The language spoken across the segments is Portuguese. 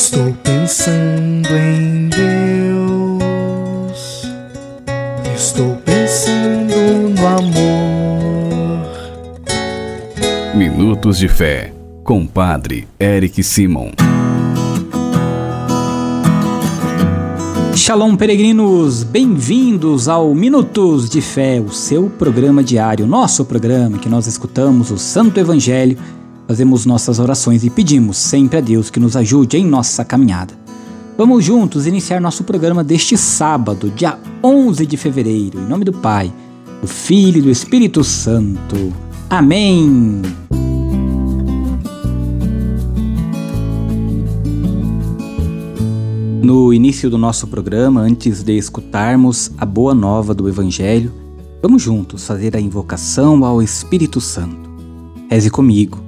Estou pensando em Deus. Estou pensando no amor. Minutos de Fé, com Padre Eric Simon. Shalom, peregrinos! Bem-vindos ao Minutos de Fé, o seu programa diário, nosso programa que nós escutamos o Santo Evangelho, fazemos nossas orações e pedimos sempre a Deus que nos ajude em nossa caminhada. Vamos juntos iniciar nosso programa deste sábado, dia 11 de fevereiro, em nome do Pai, do Filho e do Espírito Santo. Amém! No início do nosso programa, antes de escutarmos a boa nova do Evangelho, vamos juntos fazer a invocação ao Espírito Santo. Reze comigo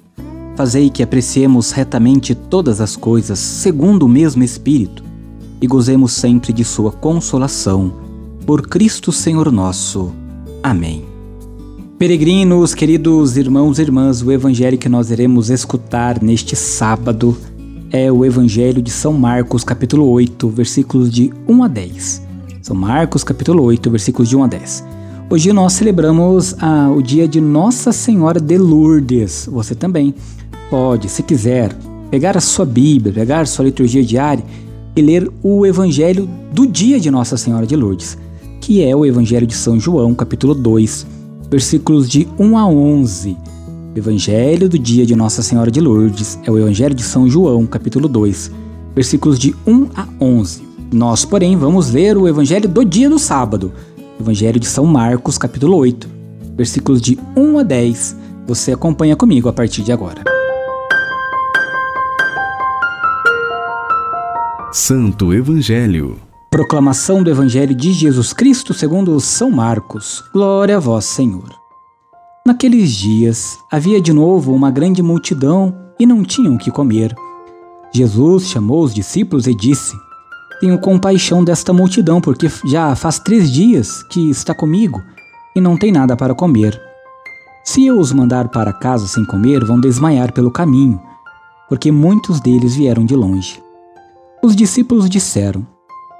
fazei que apreciemos retamente todas as coisas segundo o mesmo Espírito e gozemos sempre de Sua consolação. Por Cristo Senhor nosso. Amém. Peregrinos, queridos irmãos e irmãs, o evangelho que nós iremos escutar neste sábado é o Evangelho de São Marcos, capítulo 8, versículos de 1 a 10. São Marcos, capítulo 8, versículos de 1 a 10. Hoje nós celebramos ah, o dia de Nossa Senhora de Lourdes. Você também pode, se quiser, pegar a sua Bíblia, pegar a sua liturgia diária e ler o Evangelho do dia de Nossa Senhora de Lourdes, que é o Evangelho de São João, capítulo 2, versículos de 1 a 11. O Evangelho do dia de Nossa Senhora de Lourdes é o Evangelho de São João, capítulo 2, versículos de 1 a 11. Nós, porém, vamos ler o Evangelho do dia do sábado, Evangelho de São Marcos, capítulo 8, versículos de 1 a 10. Você acompanha comigo a partir de agora. Santo Evangelho. Proclamação do Evangelho de Jesus Cristo segundo São Marcos. Glória a vós, Senhor. Naqueles dias havia de novo uma grande multidão e não tinham o que comer. Jesus chamou os discípulos e disse: tenho compaixão desta multidão, porque já faz três dias que está comigo e não tem nada para comer. Se eu os mandar para casa sem comer, vão desmaiar pelo caminho, porque muitos deles vieram de longe. Os discípulos disseram: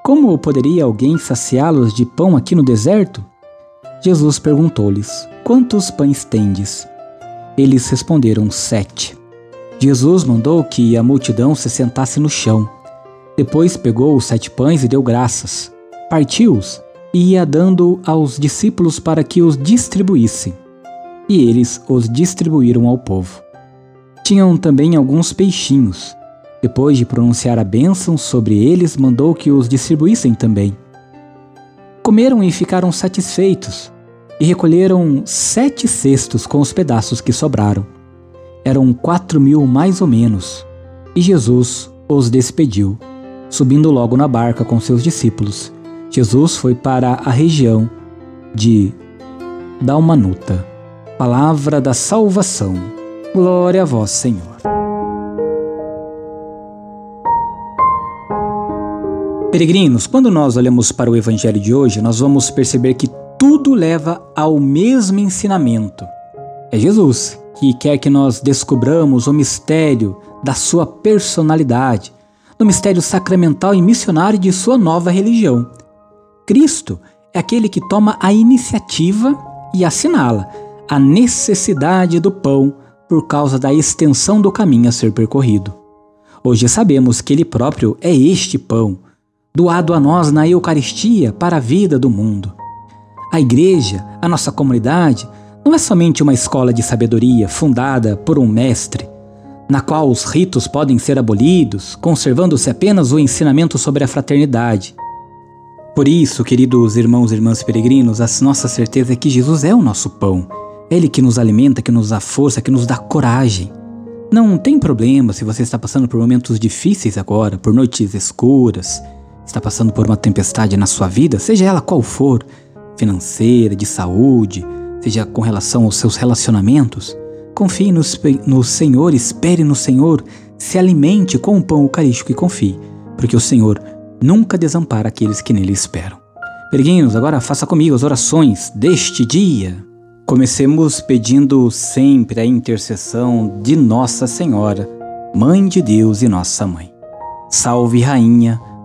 Como poderia alguém saciá-los de pão aqui no deserto? Jesus perguntou-lhes: Quantos pães tendes? Eles responderam: Sete. Jesus mandou que a multidão se sentasse no chão. Depois pegou os sete pães e deu graças, partiu-os e ia dando aos discípulos para que os distribuíssem. E eles os distribuíram ao povo. Tinham também alguns peixinhos. Depois de pronunciar a bênção sobre eles, mandou que os distribuíssem também. Comeram e ficaram satisfeitos, e recolheram sete cestos com os pedaços que sobraram. Eram quatro mil mais ou menos, e Jesus os despediu subindo logo na barca com seus discípulos. Jesus foi para a região de Dalmanuta. Palavra da salvação. Glória a vós, Senhor. Peregrinos, quando nós olhamos para o evangelho de hoje, nós vamos perceber que tudo leva ao mesmo ensinamento. É Jesus que quer que nós descobramos o mistério da sua personalidade, no mistério sacramental e missionário de sua nova religião. Cristo é aquele que toma a iniciativa e assinala a necessidade do pão por causa da extensão do caminho a ser percorrido. Hoje sabemos que Ele próprio é este pão, doado a nós na Eucaristia para a vida do mundo. A Igreja, a nossa comunidade, não é somente uma escola de sabedoria fundada por um mestre, na qual os ritos podem ser abolidos, conservando-se apenas o ensinamento sobre a fraternidade. Por isso, queridos irmãos e irmãs peregrinos, a nossa certeza é que Jesus é o nosso pão. Ele que nos alimenta, que nos dá força, que nos dá coragem. Não tem problema se você está passando por momentos difíceis agora, por noites escuras, está passando por uma tempestade na sua vida, seja ela qual for, financeira, de saúde, seja com relação aos seus relacionamentos, confie no, no Senhor, espere no Senhor, se alimente com o pão eucarístico e confie, porque o Senhor nunca desampara aqueles que nele esperam. Peregrinos, agora faça comigo as orações deste dia. Comecemos pedindo sempre a intercessão de Nossa Senhora, Mãe de Deus e Nossa Mãe. Salve, Rainha,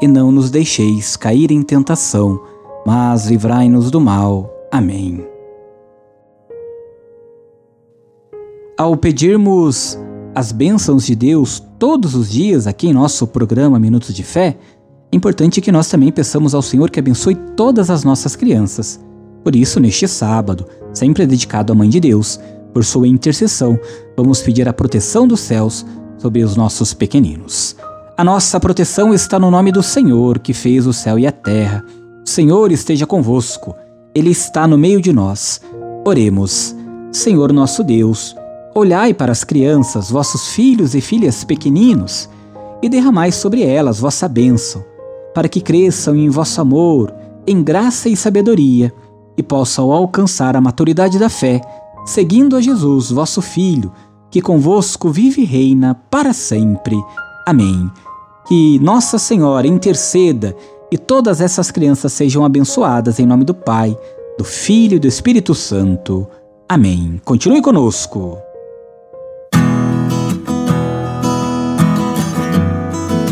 E não nos deixeis cair em tentação, mas livrai-nos do mal. Amém. Ao pedirmos as bênçãos de Deus todos os dias aqui em nosso programa Minutos de Fé, é importante que nós também peçamos ao Senhor que abençoe todas as nossas crianças. Por isso, neste sábado, sempre dedicado à Mãe de Deus, por sua intercessão, vamos pedir a proteção dos céus sobre os nossos pequeninos. A nossa proteção está no nome do Senhor, que fez o céu e a terra. O Senhor esteja convosco, Ele está no meio de nós. Oremos. Senhor nosso Deus, Olhai para as crianças, vossos filhos e filhas pequeninos, e derramai sobre elas vossa bênção, para que cresçam em vosso amor, em graça e sabedoria, e possam alcançar a maturidade da fé, seguindo a Jesus, vosso Filho, que convosco vive e reina para sempre. Amém. Que Nossa Senhora interceda e todas essas crianças sejam abençoadas em nome do Pai, do Filho e do Espírito Santo. Amém. Continue conosco.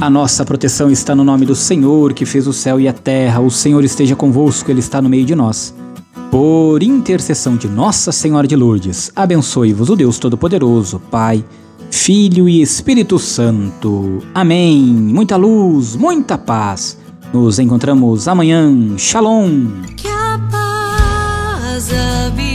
A nossa proteção está no nome do Senhor, que fez o céu e a terra. O Senhor esteja convosco, Ele está no meio de nós. Por intercessão de Nossa Senhora de Lourdes, abençoe-vos o Deus Todo-Poderoso, Pai, Filho e Espírito Santo. Amém. Muita luz, muita paz. Nos encontramos amanhã. Shalom. Que a paz habite